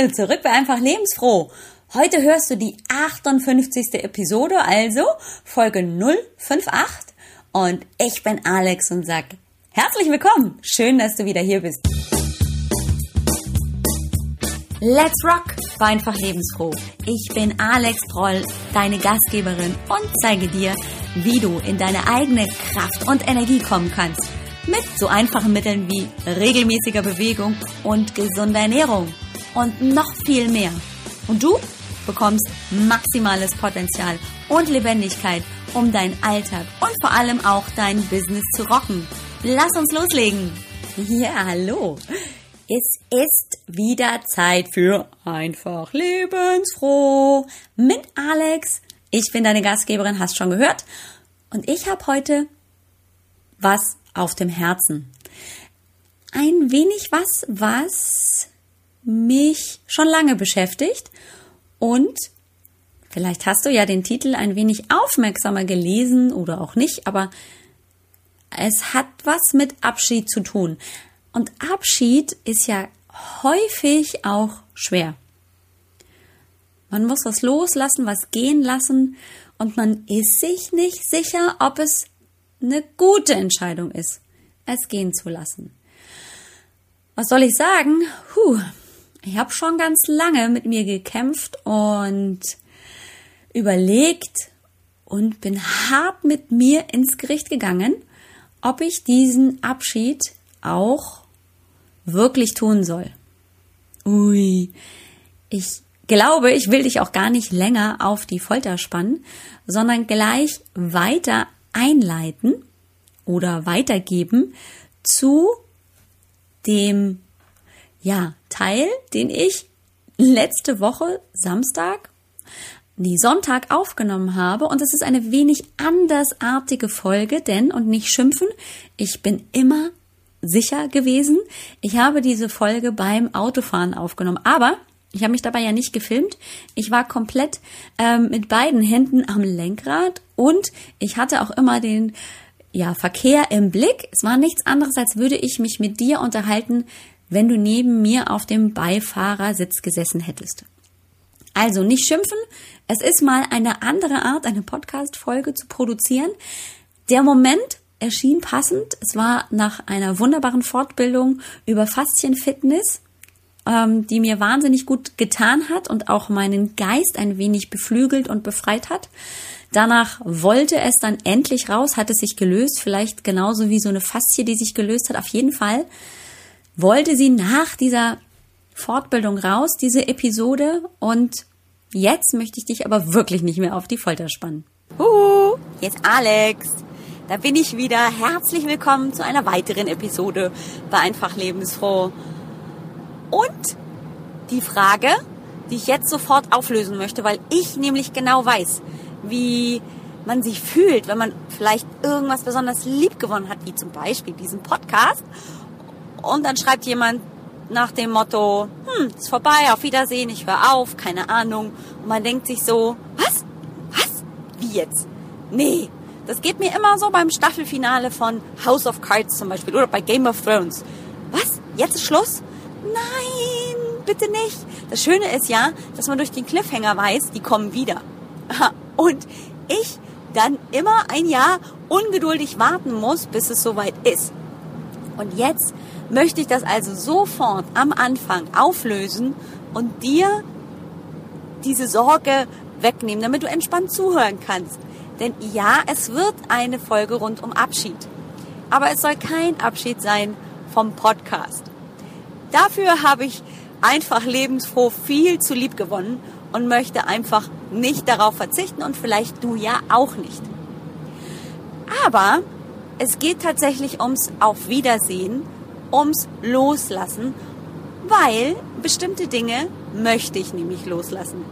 Hallo zurück bei Einfach Lebensfroh. Heute hörst du die 58. Episode, also Folge 058. Und ich bin Alex und sag herzlich willkommen. Schön, dass du wieder hier bist. Let's rock bei Einfach Lebensfroh. Ich bin Alex Proll, deine Gastgeberin und zeige dir, wie du in deine eigene Kraft und Energie kommen kannst. Mit so einfachen Mitteln wie regelmäßiger Bewegung und gesunder Ernährung und noch viel mehr. Und du bekommst maximales Potenzial und Lebendigkeit, um deinen Alltag und vor allem auch dein Business zu rocken. Lass uns loslegen. Ja, hallo. Es ist wieder Zeit für einfach lebensfroh mit Alex. Ich bin deine Gastgeberin, hast schon gehört. Und ich habe heute was auf dem Herzen. Ein wenig was, was mich schon lange beschäftigt und vielleicht hast du ja den Titel ein wenig aufmerksamer gelesen oder auch nicht, aber es hat was mit Abschied zu tun. Und Abschied ist ja häufig auch schwer. Man muss was loslassen, was gehen lassen und man ist sich nicht sicher, ob es eine gute Entscheidung ist, es gehen zu lassen. Was soll ich sagen? Puh, ich habe schon ganz lange mit mir gekämpft und überlegt und bin hart mit mir ins Gericht gegangen, ob ich diesen Abschied auch wirklich tun soll. Ui, ich glaube, ich will dich auch gar nicht länger auf die Folter spannen, sondern gleich weiter einleiten oder weitergeben zu dem ja, Teil, den ich letzte Woche Samstag, nee, Sonntag aufgenommen habe. Und es ist eine wenig andersartige Folge, denn, und nicht schimpfen, ich bin immer sicher gewesen. Ich habe diese Folge beim Autofahren aufgenommen. Aber ich habe mich dabei ja nicht gefilmt. Ich war komplett ähm, mit beiden Händen am Lenkrad und ich hatte auch immer den ja, Verkehr im Blick. Es war nichts anderes, als würde ich mich mit dir unterhalten, wenn du neben mir auf dem Beifahrersitz gesessen hättest. Also nicht schimpfen. Es ist mal eine andere Art, eine Podcast-Folge zu produzieren. Der Moment erschien passend. Es war nach einer wunderbaren Fortbildung über Faszienfitness, ähm, die mir wahnsinnig gut getan hat und auch meinen Geist ein wenig beflügelt und befreit hat. Danach wollte es dann endlich raus, hat es sich gelöst, vielleicht genauso wie so eine Faszie, die sich gelöst hat. Auf jeden Fall wollte sie nach dieser Fortbildung raus, diese Episode. Und jetzt möchte ich dich aber wirklich nicht mehr auf die Folter spannen. Uh, jetzt Alex. Da bin ich wieder. Herzlich willkommen zu einer weiteren Episode bei Einfach Lebensfroh. Und die Frage, die ich jetzt sofort auflösen möchte, weil ich nämlich genau weiß, wie man sich fühlt, wenn man vielleicht irgendwas besonders lieb gewonnen hat, wie zum Beispiel diesen Podcast und dann schreibt jemand nach dem Motto, hm, ist vorbei, auf Wiedersehen, ich höre auf, keine Ahnung. Und man denkt sich so, was? Was? Wie jetzt? Nee, das geht mir immer so beim Staffelfinale von House of Cards zum Beispiel oder bei Game of Thrones. Was? Jetzt ist Schluss? Nein, bitte nicht. Das Schöne ist ja, dass man durch den Cliffhanger weiß, die kommen wieder. Und ich dann immer ein Jahr ungeduldig warten muss, bis es soweit ist. Und jetzt möchte ich das also sofort am Anfang auflösen und dir diese Sorge wegnehmen, damit du entspannt zuhören kannst. Denn ja, es wird eine Folge rund um Abschied. Aber es soll kein Abschied sein vom Podcast. Dafür habe ich einfach lebensfroh viel zu lieb gewonnen und möchte einfach nicht darauf verzichten und vielleicht du ja auch nicht. Aber es geht tatsächlich ums Auf Wiedersehen ums Loslassen, weil bestimmte Dinge möchte ich nämlich loslassen.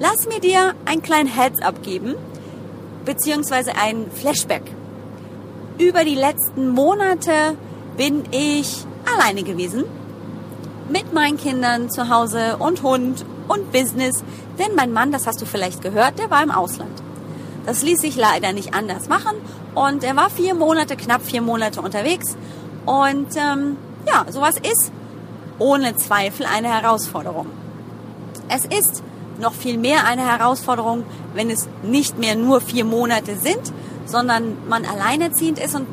Lass mir dir ein kleinen Heads-up geben, beziehungsweise ein Flashback. Über die letzten Monate bin ich alleine gewesen, mit meinen Kindern zu Hause und Hund und Business, denn mein Mann, das hast du vielleicht gehört, der war im Ausland. Das ließ sich leider nicht anders machen und er war vier Monate, knapp vier Monate unterwegs und ähm, ja, sowas ist ohne Zweifel eine Herausforderung. Es ist noch viel mehr eine Herausforderung, wenn es nicht mehr nur vier Monate sind, sondern man alleinerziehend ist und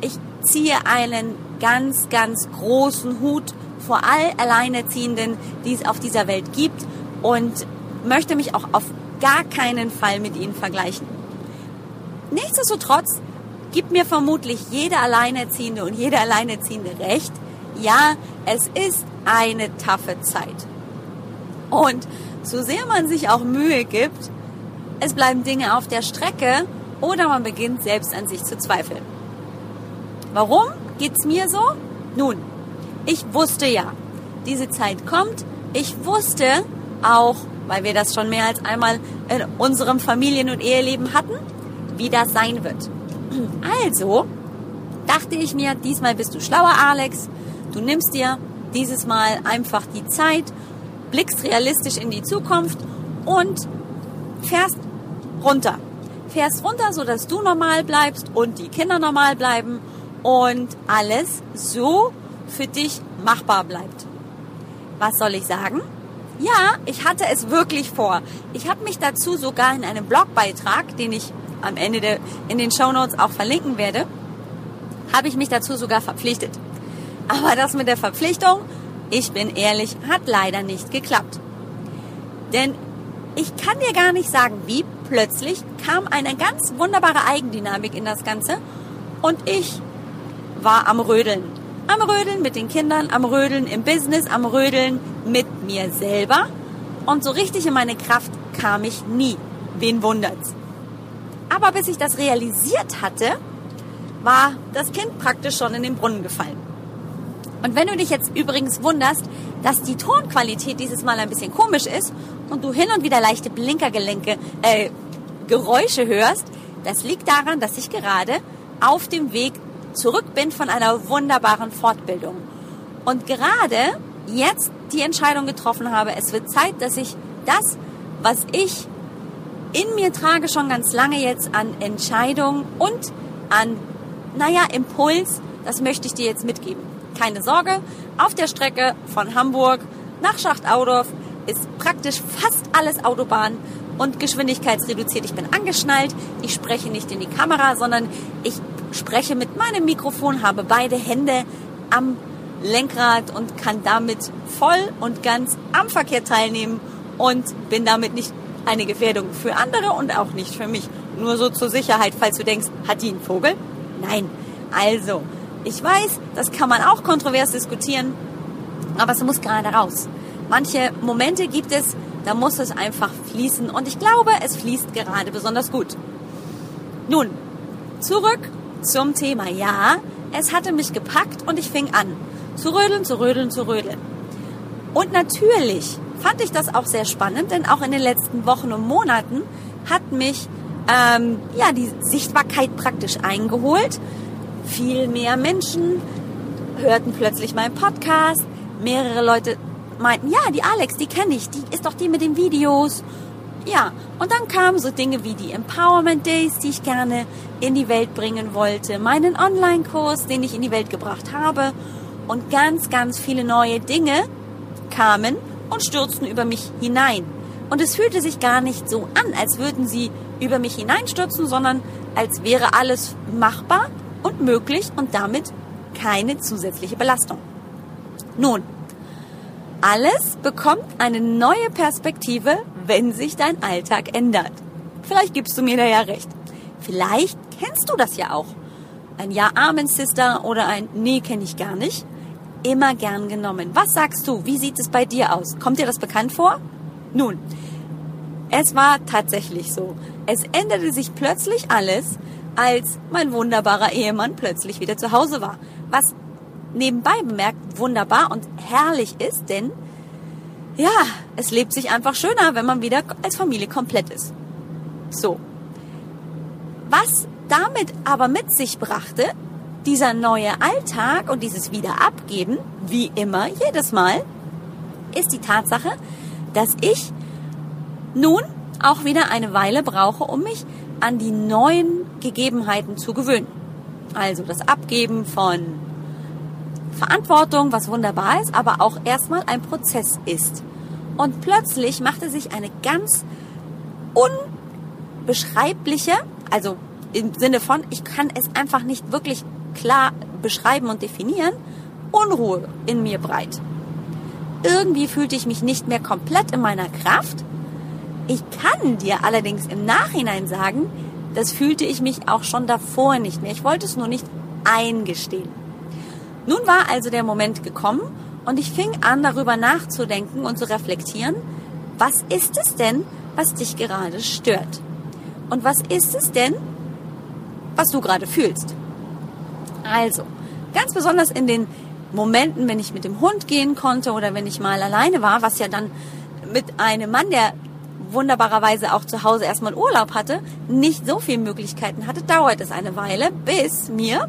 ich ziehe einen ganz, ganz großen Hut vor all Alleinerziehenden, die es auf dieser Welt gibt und möchte mich auch auf gar keinen Fall mit ihnen vergleichen. Nichtsdestotrotz gibt mir vermutlich jeder Alleinerziehende und jede Alleinerziehende recht. Ja, es ist eine taffe Zeit. Und so sehr man sich auch Mühe gibt, es bleiben Dinge auf der Strecke oder man beginnt selbst an sich zu zweifeln. Warum geht's mir so? Nun, ich wusste ja, diese Zeit kommt. Ich wusste auch, weil wir das schon mehr als einmal in unserem Familien- und Eheleben hatten, wie das sein wird. Also dachte ich mir, diesmal bist du schlauer, Alex. Du nimmst dir dieses Mal einfach die Zeit, blickst realistisch in die Zukunft und fährst runter. Fährst runter, sodass du normal bleibst und die Kinder normal bleiben und alles so für dich machbar bleibt. Was soll ich sagen? Ja, ich hatte es wirklich vor. Ich habe mich dazu sogar in einem Blogbeitrag, den ich am Ende der, in den Show Notes auch verlinken werde, habe ich mich dazu sogar verpflichtet. Aber das mit der Verpflichtung, ich bin ehrlich, hat leider nicht geklappt. Denn ich kann dir gar nicht sagen, wie plötzlich kam eine ganz wunderbare Eigendynamik in das Ganze und ich war am Rödeln. Am Rödeln mit den Kindern, am Rödeln im Business, am Rödeln mit mir selber. Und so richtig in meine Kraft kam ich nie. Wen wundert's? Aber bis ich das realisiert hatte, war das Kind praktisch schon in den Brunnen gefallen. Und wenn du dich jetzt übrigens wunderst, dass die Tonqualität dieses Mal ein bisschen komisch ist und du hin und wieder leichte Blinkergelenke, äh, Geräusche hörst, das liegt daran, dass ich gerade auf dem Weg zurück bin von einer wunderbaren Fortbildung. Und gerade jetzt die Entscheidung getroffen habe, es wird Zeit, dass ich das, was ich in mir trage schon ganz lange jetzt an Entscheidung und an, naja, Impuls, das möchte ich dir jetzt mitgeben. Keine Sorge, auf der Strecke von Hamburg nach Schachtaudorf ist praktisch fast alles Autobahn und geschwindigkeitsreduziert. Ich bin angeschnallt, ich spreche nicht in die Kamera, sondern ich spreche mit meinem Mikrofon, habe beide Hände am Lenkrad und kann damit voll und ganz am Verkehr teilnehmen und bin damit nicht eine Gefährdung für andere und auch nicht für mich. Nur so zur Sicherheit, falls du denkst, hat die einen Vogel? Nein. Also, ich weiß, das kann man auch kontrovers diskutieren, aber es muss gerade raus. Manche Momente gibt es, da muss es einfach fließen und ich glaube, es fließt gerade besonders gut. Nun, zurück zum Thema. Ja, es hatte mich gepackt und ich fing an zu rödeln, zu rödeln, zu rödeln. Und natürlich fand ich das auch sehr spannend, denn auch in den letzten Wochen und Monaten hat mich ähm, ja die Sichtbarkeit praktisch eingeholt. Viel mehr Menschen hörten plötzlich meinen Podcast. Mehrere Leute meinten, ja, die Alex, die kenne ich, die ist doch die mit den Videos. Ja, und dann kamen so Dinge wie die Empowerment Days, die ich gerne in die Welt bringen wollte, meinen Online-Kurs, den ich in die Welt gebracht habe und ganz, ganz viele neue Dinge kamen und stürzten über mich hinein. Und es fühlte sich gar nicht so an, als würden sie über mich hineinstürzen, sondern als wäre alles machbar und möglich und damit keine zusätzliche Belastung. Nun, alles bekommt eine neue Perspektive, wenn sich dein Alltag ändert. Vielleicht gibst du mir da ja recht. Vielleicht kennst du das ja auch. Ein Ja, Amen, Sister oder ein Nee, kenne ich gar nicht. Immer gern genommen. Was sagst du? Wie sieht es bei dir aus? Kommt dir das bekannt vor? Nun, es war tatsächlich so. Es änderte sich plötzlich alles, als mein wunderbarer Ehemann plötzlich wieder zu Hause war. Was nebenbei bemerkt wunderbar und herrlich ist, denn ja, es lebt sich einfach schöner, wenn man wieder als Familie komplett ist. So. Was damit aber mit sich brachte, dieser neue Alltag und dieses Wiederabgeben, wie immer, jedes Mal, ist die Tatsache, dass ich nun auch wieder eine Weile brauche, um mich an die neuen Gegebenheiten zu gewöhnen. Also das Abgeben von Verantwortung, was wunderbar ist, aber auch erstmal ein Prozess ist. Und plötzlich machte sich eine ganz unbeschreibliche, also im Sinne von, ich kann es einfach nicht wirklich klar beschreiben und definieren, Unruhe in mir breit. Irgendwie fühlte ich mich nicht mehr komplett in meiner Kraft. Ich kann dir allerdings im Nachhinein sagen, das fühlte ich mich auch schon davor nicht mehr. Ich wollte es nur nicht eingestehen. Nun war also der Moment gekommen und ich fing an, darüber nachzudenken und zu reflektieren, was ist es denn, was dich gerade stört? Und was ist es denn, was du gerade fühlst? Also, ganz besonders in den Momenten, wenn ich mit dem Hund gehen konnte oder wenn ich mal alleine war, was ja dann mit einem Mann, der wunderbarerweise auch zu Hause erstmal Urlaub hatte, nicht so viele Möglichkeiten hatte, dauert es eine Weile, bis mir,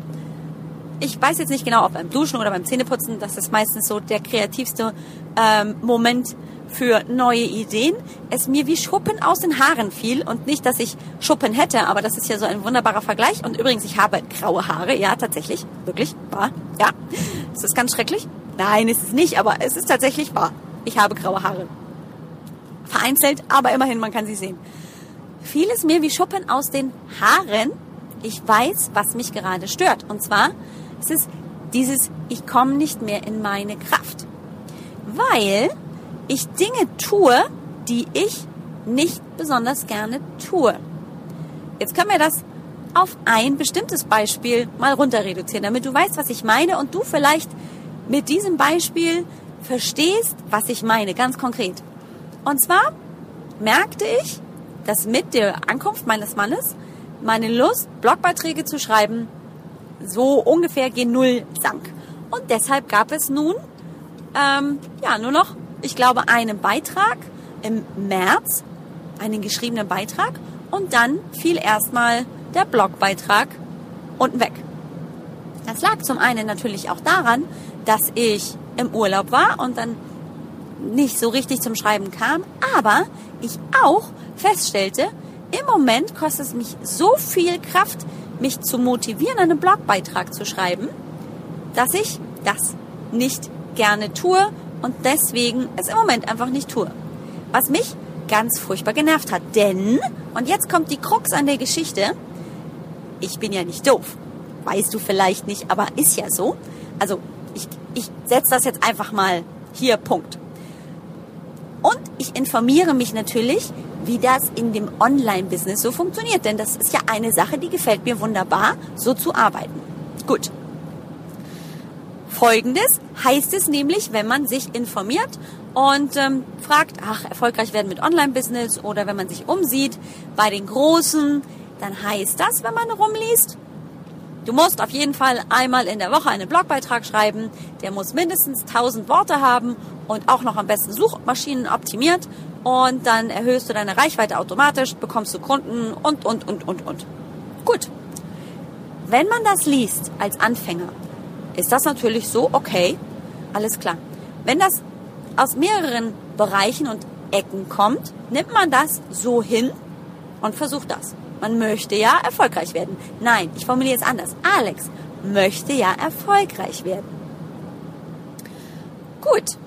ich weiß jetzt nicht genau, ob beim Duschen oder beim Zähneputzen, das ist meistens so der kreativste ähm, Moment für neue Ideen, es mir wie Schuppen aus den Haaren fiel und nicht, dass ich Schuppen hätte, aber das ist ja so ein wunderbarer Vergleich. Und übrigens, ich habe graue Haare, ja, tatsächlich, wirklich, wahr, ja. Ist das ganz schrecklich? Nein, ist es nicht, aber es ist tatsächlich wahr. Ich habe graue Haare. Vereinzelt, aber immerhin, man kann sie sehen. Fiel es mir wie Schuppen aus den Haaren. Ich weiß, was mich gerade stört. Und zwar ist es dieses, ich komme nicht mehr in meine Kraft. Weil ich Dinge tue, die ich nicht besonders gerne tue. Jetzt können wir das auf ein bestimmtes Beispiel mal runter reduzieren, damit du weißt, was ich meine und du vielleicht mit diesem Beispiel verstehst, was ich meine, ganz konkret. Und zwar merkte ich, dass mit der Ankunft meines Mannes meine Lust, Blogbeiträge zu schreiben, so ungefähr gen Null sank. Und deshalb gab es nun, ähm, ja, nur noch ich glaube, einen Beitrag im März, einen geschriebenen Beitrag und dann fiel erstmal der Blogbeitrag unten weg. Das lag zum einen natürlich auch daran, dass ich im Urlaub war und dann nicht so richtig zum Schreiben kam, aber ich auch feststellte, im Moment kostet es mich so viel Kraft, mich zu motivieren, einen Blogbeitrag zu schreiben, dass ich das nicht gerne tue und deswegen es im Moment einfach nicht tue. Was mich ganz furchtbar genervt hat. Denn, und jetzt kommt die Krux an der Geschichte, ich bin ja nicht doof. Weißt du vielleicht nicht, aber ist ja so. Also ich, ich setze das jetzt einfach mal hier, Punkt. Und ich informiere mich natürlich, wie das in dem Online-Business so funktioniert. Denn das ist ja eine Sache, die gefällt mir wunderbar, so zu arbeiten. Gut. Folgendes heißt es nämlich, wenn man sich informiert und ähm, fragt, ach, erfolgreich werden mit Online-Business oder wenn man sich umsieht bei den Großen, dann heißt das, wenn man rumliest, du musst auf jeden Fall einmal in der Woche einen Blogbeitrag schreiben, der muss mindestens 1000 Worte haben und auch noch am besten Suchmaschinen optimiert und dann erhöhst du deine Reichweite automatisch, bekommst du Kunden und, und, und, und, und. Gut. Wenn man das liest als Anfänger, ist das natürlich so, okay, alles klar. Wenn das aus mehreren Bereichen und Ecken kommt, nimmt man das so hin und versucht das. Man möchte ja erfolgreich werden. Nein, ich formuliere es anders. Alex möchte ja erfolgreich werden. Gut,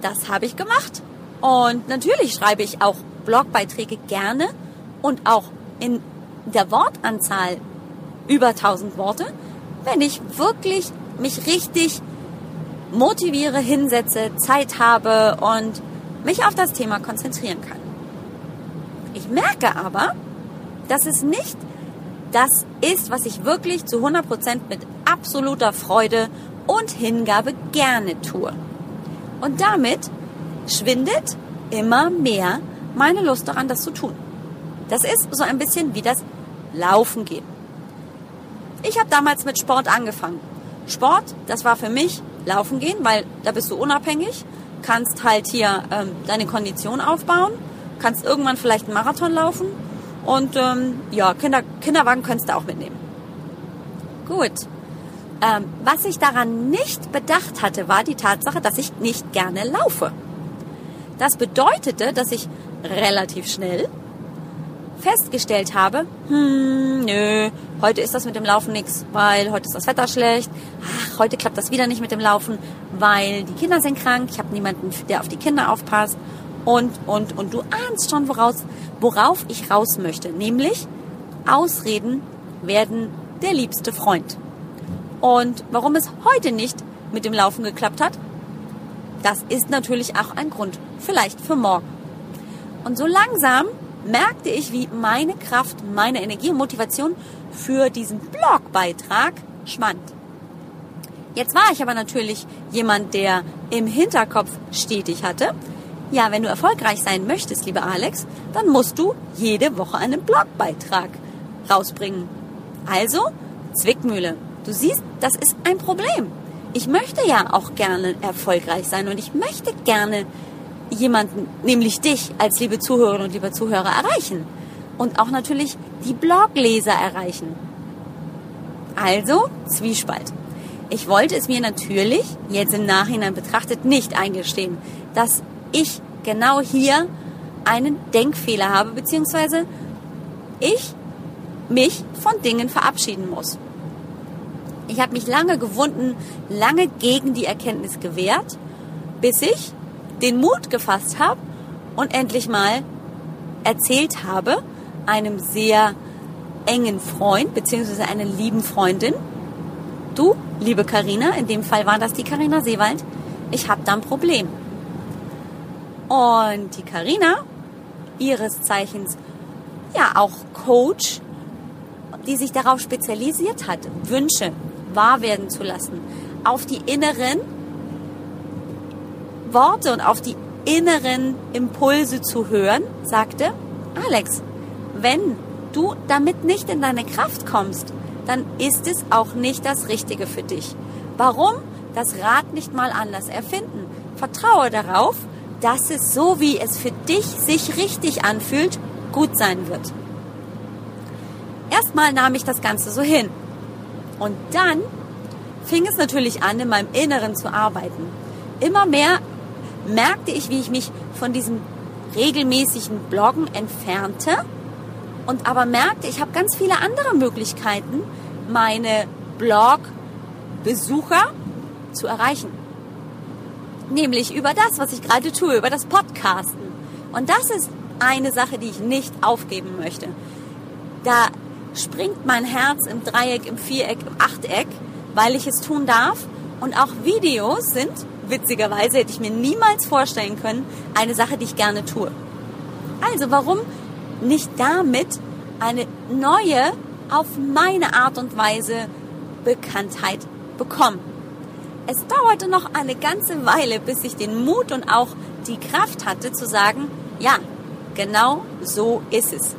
das habe ich gemacht. Und natürlich schreibe ich auch Blogbeiträge gerne und auch in der Wortanzahl über 1000 Worte wenn ich wirklich mich richtig motiviere, hinsetze, Zeit habe und mich auf das Thema konzentrieren kann. Ich merke aber, dass es nicht das ist, was ich wirklich zu 100% mit absoluter Freude und Hingabe gerne tue. Und damit schwindet immer mehr meine Lust daran, das zu tun. Das ist so ein bisschen wie das Laufen gehen. Ich habe damals mit Sport angefangen. Sport, das war für mich Laufen gehen, weil da bist du unabhängig, kannst halt hier ähm, deine Kondition aufbauen, kannst irgendwann vielleicht einen Marathon laufen und ähm, ja, Kinder, Kinderwagen könntest du auch mitnehmen. Gut. Ähm, was ich daran nicht bedacht hatte, war die Tatsache, dass ich nicht gerne laufe. Das bedeutete, dass ich relativ schnell festgestellt habe, hm, nö, heute ist das mit dem Laufen nix, weil heute ist das Wetter schlecht. Ach, heute klappt das wieder nicht mit dem Laufen, weil die Kinder sind krank. Ich habe niemanden, der auf die Kinder aufpasst. Und, und, und du ahnst schon, woraus, worauf ich raus möchte. Nämlich, Ausreden werden der liebste Freund. Und warum es heute nicht mit dem Laufen geklappt hat, das ist natürlich auch ein Grund. Vielleicht für morgen. Und so langsam merkte ich, wie meine Kraft, meine Energie und Motivation für diesen Blogbeitrag schwand. Jetzt war ich aber natürlich jemand, der im Hinterkopf stetig hatte, ja, wenn du erfolgreich sein möchtest, lieber Alex, dann musst du jede Woche einen Blogbeitrag rausbringen. Also, Zwickmühle. Du siehst, das ist ein Problem. Ich möchte ja auch gerne erfolgreich sein und ich möchte gerne jemanden, nämlich dich als liebe Zuhörerinnen und lieber Zuhörer erreichen. Und auch natürlich die Blogleser erreichen. Also Zwiespalt. Ich wollte es mir natürlich jetzt im Nachhinein betrachtet nicht eingestehen, dass ich genau hier einen Denkfehler habe, beziehungsweise ich mich von Dingen verabschieden muss. Ich habe mich lange gewunden, lange gegen die Erkenntnis gewehrt, bis ich den Mut gefasst habe und endlich mal erzählt habe, einem sehr engen Freund beziehungsweise einer lieben Freundin, du, liebe Karina, in dem Fall war das die Karina Seewald, ich habe da ein Problem. Und die Karina, ihres Zeichens ja auch Coach, die sich darauf spezialisiert hat, Wünsche wahr werden zu lassen, auf die inneren Worte und auf die inneren Impulse zu hören, sagte Alex, wenn du damit nicht in deine Kraft kommst, dann ist es auch nicht das Richtige für dich. Warum? Das Rad nicht mal anders erfinden. Vertraue darauf, dass es so, wie es für dich sich richtig anfühlt, gut sein wird. Erstmal nahm ich das Ganze so hin. Und dann fing es natürlich an, in meinem Inneren zu arbeiten. Immer mehr merkte ich, wie ich mich von diesem regelmäßigen Bloggen entfernte und aber merkte, ich habe ganz viele andere Möglichkeiten, meine Blog-Besucher zu erreichen. Nämlich über das, was ich gerade tue, über das Podcasten. Und das ist eine Sache, die ich nicht aufgeben möchte. Da springt mein Herz im Dreieck, im Viereck, im Achteck, weil ich es tun darf. Und auch Videos sind witzigerweise hätte ich mir niemals vorstellen können, eine Sache, die ich gerne tue. Also warum nicht damit eine neue, auf meine Art und Weise Bekanntheit bekommen? Es dauerte noch eine ganze Weile, bis ich den Mut und auch die Kraft hatte zu sagen, ja, genau so ist es.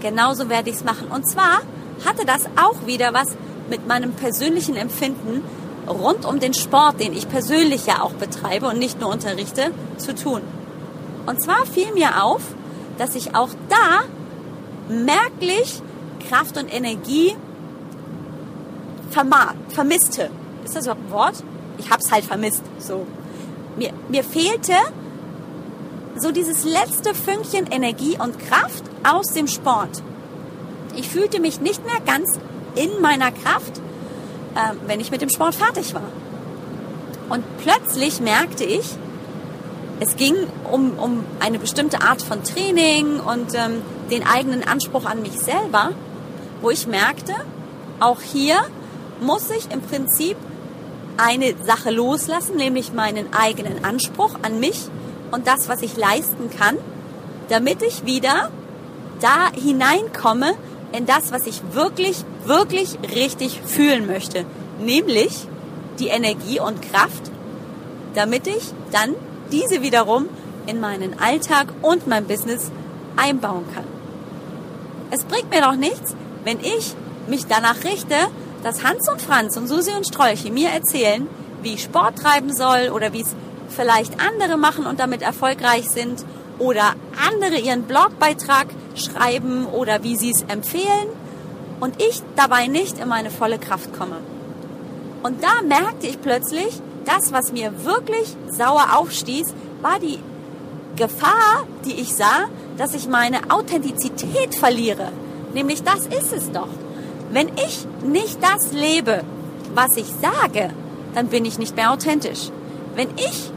Genauso werde ich es machen. Und zwar hatte das auch wieder was mit meinem persönlichen Empfinden rund um den Sport, den ich persönlich ja auch betreibe und nicht nur unterrichte, zu tun. Und zwar fiel mir auf, dass ich auch da merklich Kraft und Energie vermisste. Ist das überhaupt ein Wort? Ich habe es halt vermisst. So. Mir, mir fehlte so dieses letzte Fünkchen Energie und Kraft aus dem Sport. Ich fühlte mich nicht mehr ganz in meiner Kraft äh, wenn ich mit dem Sport fertig war. Und plötzlich merkte ich, es ging um, um eine bestimmte Art von Training und ähm, den eigenen Anspruch an mich selber, wo ich merkte, auch hier muss ich im Prinzip eine Sache loslassen, nämlich meinen eigenen Anspruch an mich und das, was ich leisten kann, damit ich wieder da hineinkomme in das, was ich wirklich wirklich richtig fühlen möchte. Nämlich die Energie und Kraft, damit ich dann diese wiederum in meinen Alltag und mein Business einbauen kann. Es bringt mir doch nichts, wenn ich mich danach richte, dass Hans und Franz und Susi und Strolche mir erzählen, wie ich Sport treiben soll oder wie es vielleicht andere machen und damit erfolgreich sind oder andere ihren Blogbeitrag schreiben oder wie sie es empfehlen und ich dabei nicht in meine volle Kraft komme. Und da merkte ich plötzlich, das, was mir wirklich sauer aufstieß, war die Gefahr, die ich sah, dass ich meine Authentizität verliere. Nämlich das ist es doch. Wenn ich nicht das lebe, was ich sage, dann bin ich nicht mehr authentisch. Wenn ich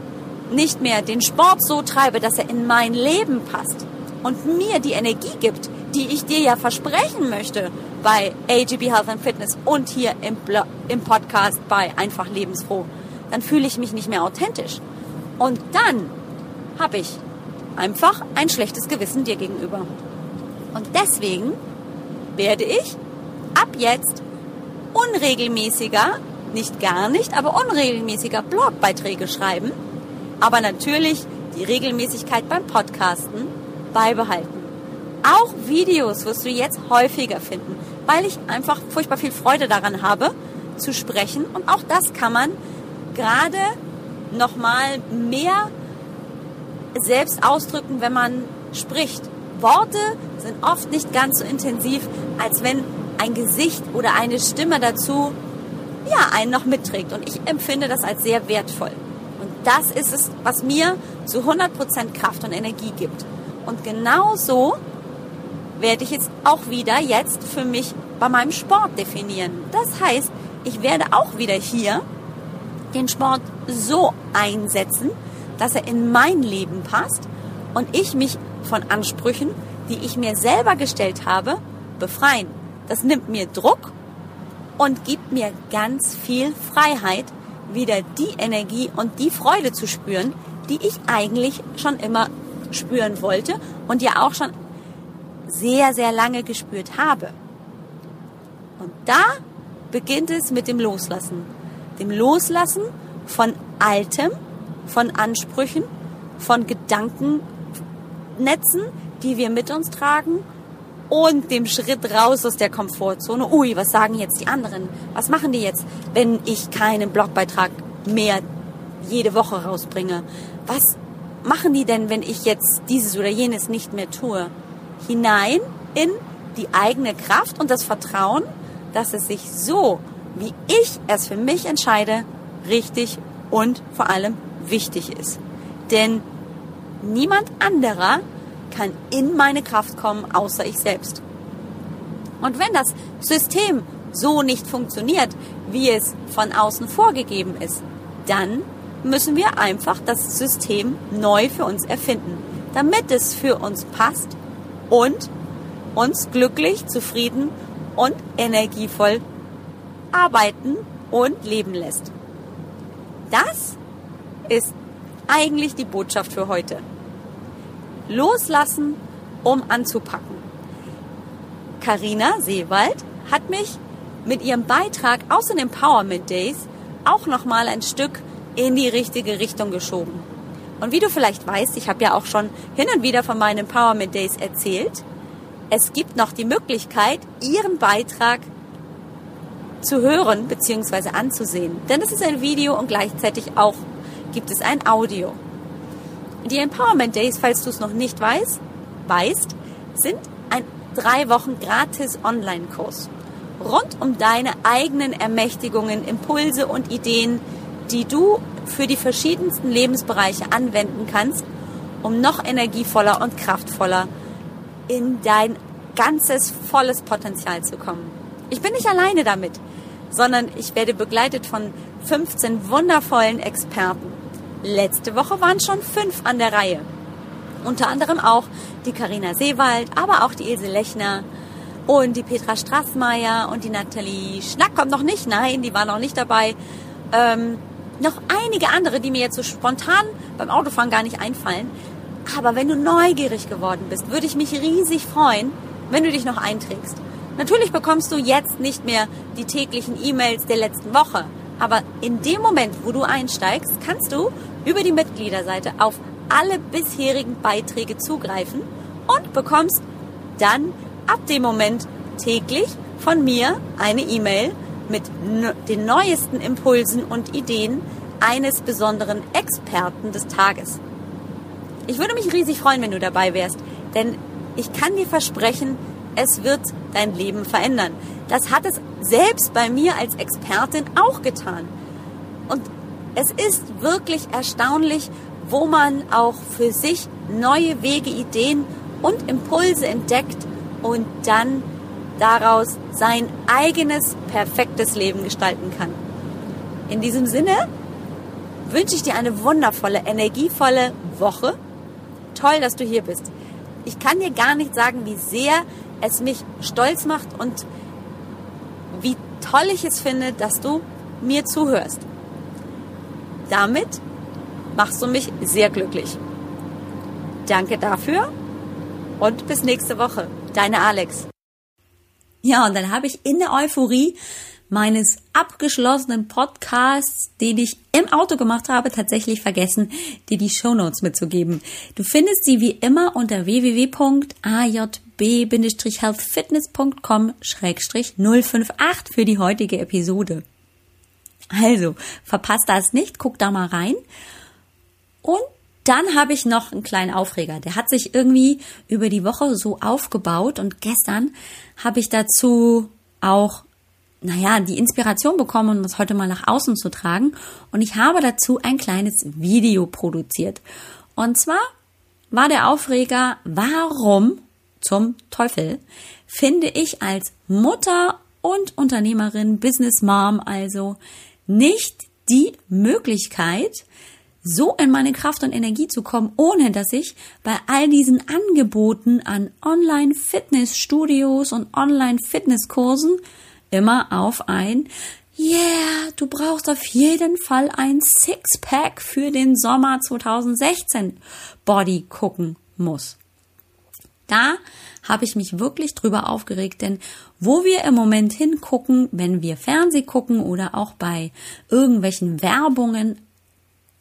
nicht mehr den Sport so treibe, dass er in mein Leben passt und mir die Energie gibt, die ich dir ja versprechen möchte bei AGB Health and Fitness und hier im, im Podcast bei Einfach Lebensfroh, dann fühle ich mich nicht mehr authentisch. Und dann habe ich einfach ein schlechtes Gewissen dir gegenüber. Und deswegen werde ich ab jetzt unregelmäßiger, nicht gar nicht, aber unregelmäßiger Blogbeiträge schreiben, aber natürlich die Regelmäßigkeit beim Podcasten beibehalten. Auch Videos wirst du jetzt häufiger finden, weil ich einfach furchtbar viel Freude daran habe, zu sprechen. Und auch das kann man gerade nochmal mehr selbst ausdrücken, wenn man spricht. Worte sind oft nicht ganz so intensiv, als wenn ein Gesicht oder eine Stimme dazu ja, einen noch mitträgt. Und ich empfinde das als sehr wertvoll. Und das ist es, was mir zu 100% Kraft und Energie gibt. Und genau so werde ich es auch wieder jetzt für mich bei meinem Sport definieren. Das heißt, ich werde auch wieder hier den Sport so einsetzen, dass er in mein Leben passt und ich mich von Ansprüchen, die ich mir selber gestellt habe, befreien. Das nimmt mir Druck und gibt mir ganz viel Freiheit, wieder die Energie und die Freude zu spüren, die ich eigentlich schon immer spüren wollte und ja auch schon sehr, sehr lange gespürt habe. Und da beginnt es mit dem Loslassen. Dem Loslassen von Altem, von Ansprüchen, von Gedankennetzen, die wir mit uns tragen und dem Schritt raus aus der Komfortzone. Ui, was sagen jetzt die anderen? Was machen die jetzt, wenn ich keinen Blogbeitrag mehr jede Woche rausbringe? Was machen die denn, wenn ich jetzt dieses oder jenes nicht mehr tue? Hinein in die eigene Kraft und das Vertrauen, dass es sich so, wie ich es für mich entscheide, richtig und vor allem wichtig ist. Denn niemand anderer kann in meine Kraft kommen, außer ich selbst. Und wenn das System so nicht funktioniert, wie es von außen vorgegeben ist, dann müssen wir einfach das System neu für uns erfinden, damit es für uns passt und uns glücklich, zufrieden und energievoll arbeiten und leben lässt. Das ist eigentlich die Botschaft für heute. Loslassen, um anzupacken. Karina Seewald hat mich mit ihrem Beitrag aus den Empowerment Days auch noch mal ein Stück in die richtige Richtung geschoben. Und wie du vielleicht weißt, ich habe ja auch schon hin und wieder von meinen Empowerment Days erzählt, es gibt noch die Möglichkeit, ihren Beitrag zu hören bzw. anzusehen. Denn es ist ein Video und gleichzeitig auch gibt es ein Audio. Die Empowerment Days, falls du es noch nicht weißt, weißt, sind ein drei Wochen gratis Online-Kurs rund um deine eigenen Ermächtigungen, Impulse und Ideen, die du für die verschiedensten Lebensbereiche anwenden kannst, um noch energievoller und kraftvoller in dein ganzes volles Potenzial zu kommen. Ich bin nicht alleine damit, sondern ich werde begleitet von 15 wundervollen Experten. Letzte Woche waren schon fünf an der Reihe. Unter anderem auch die Karina Seewald, aber auch die Ilse Lechner und die Petra Straßmeier und die Nathalie Schnack kommt noch nicht. Nein, die war noch nicht dabei. Ähm, noch einige andere, die mir jetzt so spontan beim Autofahren gar nicht einfallen. Aber wenn du neugierig geworden bist, würde ich mich riesig freuen, wenn du dich noch einträgst. Natürlich bekommst du jetzt nicht mehr die täglichen E-Mails der letzten Woche. Aber in dem Moment, wo du einsteigst, kannst du über die Mitgliederseite auf alle bisherigen Beiträge zugreifen und bekommst dann ab dem Moment täglich von mir eine E-Mail mit den neuesten Impulsen und Ideen eines besonderen Experten des Tages. Ich würde mich riesig freuen, wenn du dabei wärst, denn ich kann dir versprechen, es wird dein Leben verändern. Das hat es selbst bei mir als Expertin auch getan. Und es ist wirklich erstaunlich, wo man auch für sich neue Wege, Ideen und Impulse entdeckt und dann daraus sein eigenes perfektes Leben gestalten kann. In diesem Sinne wünsche ich dir eine wundervolle, energievolle Woche. Toll, dass du hier bist. Ich kann dir gar nicht sagen, wie sehr es mich stolz macht und wie toll ich es finde, dass du mir zuhörst. Damit machst du mich sehr glücklich. Danke dafür und bis nächste Woche. Deine Alex. Ja, und dann habe ich in der Euphorie meines abgeschlossenen Podcasts, den ich im Auto gemacht habe, tatsächlich vergessen, dir die Shownotes mitzugeben. Du findest sie wie immer unter www.ajb-healthfitness.com-058 für die heutige Episode. Also, verpasst das nicht, guck da mal rein. Und dann habe ich noch einen kleinen Aufreger. Der hat sich irgendwie über die Woche so aufgebaut und gestern habe ich dazu auch, naja, die Inspiration bekommen, um das heute mal nach außen zu tragen. Und ich habe dazu ein kleines Video produziert. Und zwar war der Aufreger, warum zum Teufel finde ich als Mutter und Unternehmerin, Business Mom also nicht die Möglichkeit, so in meine Kraft und Energie zu kommen, ohne dass ich bei all diesen Angeboten an Online-Fitnessstudios und Online-Fitnesskursen immer auf ein Yeah, du brauchst auf jeden Fall ein Sixpack für den Sommer 2016 Body gucken muss. Da habe ich mich wirklich drüber aufgeregt, denn wo wir im Moment hingucken, wenn wir Fernseh gucken oder auch bei irgendwelchen Werbungen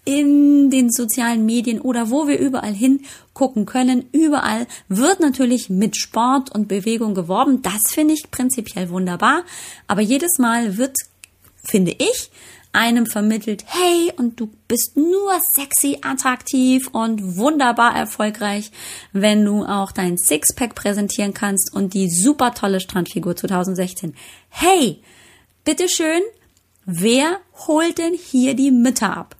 in den sozialen Medien oder wo wir überall hingucken können. Überall wird natürlich mit Sport und Bewegung geworben. Das finde ich prinzipiell wunderbar. Aber jedes Mal wird, finde ich, einem vermittelt, hey, und du bist nur sexy, attraktiv und wunderbar erfolgreich, wenn du auch dein Sixpack präsentieren kannst und die super tolle Strandfigur 2016. Hey, bitteschön, wer holt denn hier die Mütter ab?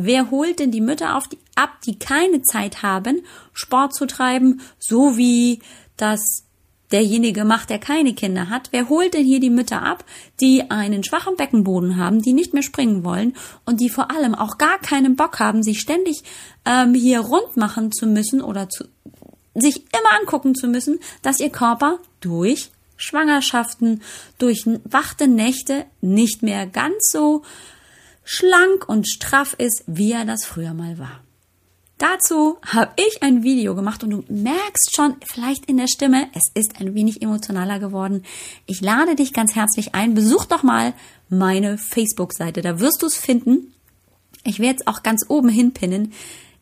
Wer holt denn die Mütter auf die, ab, die keine Zeit haben, Sport zu treiben, so wie das derjenige macht, der keine Kinder hat? Wer holt denn hier die Mütter ab, die einen schwachen Beckenboden haben, die nicht mehr springen wollen und die vor allem auch gar keinen Bock haben, sich ständig ähm, hier rund machen zu müssen oder zu, sich immer angucken zu müssen, dass ihr Körper durch Schwangerschaften, durch wachte Nächte nicht mehr ganz so schlank und straff ist, wie er das früher mal war. Dazu habe ich ein Video gemacht und du merkst schon vielleicht in der Stimme, es ist ein wenig emotionaler geworden. Ich lade dich ganz herzlich ein, besuch doch mal meine Facebook-Seite, da wirst du es finden. Ich werde es auch ganz oben hinpinnen,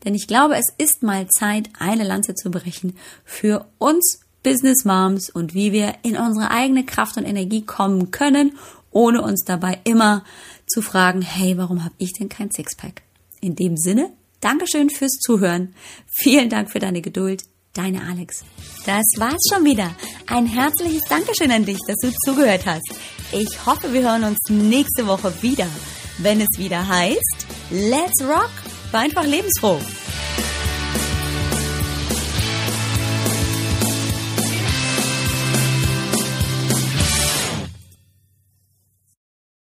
denn ich glaube, es ist mal Zeit, eine Lanze zu brechen für uns Business Moms und wie wir in unsere eigene Kraft und Energie kommen können, ohne uns dabei immer zu fragen, hey, warum habe ich denn kein Sixpack? In dem Sinne, Dankeschön fürs Zuhören. Vielen Dank für deine Geduld. Deine Alex. Das war's schon wieder. Ein herzliches Dankeschön an dich, dass du zugehört hast. Ich hoffe, wir hören uns nächste Woche wieder, wenn es wieder heißt, Let's Rock, war einfach lebensfroh.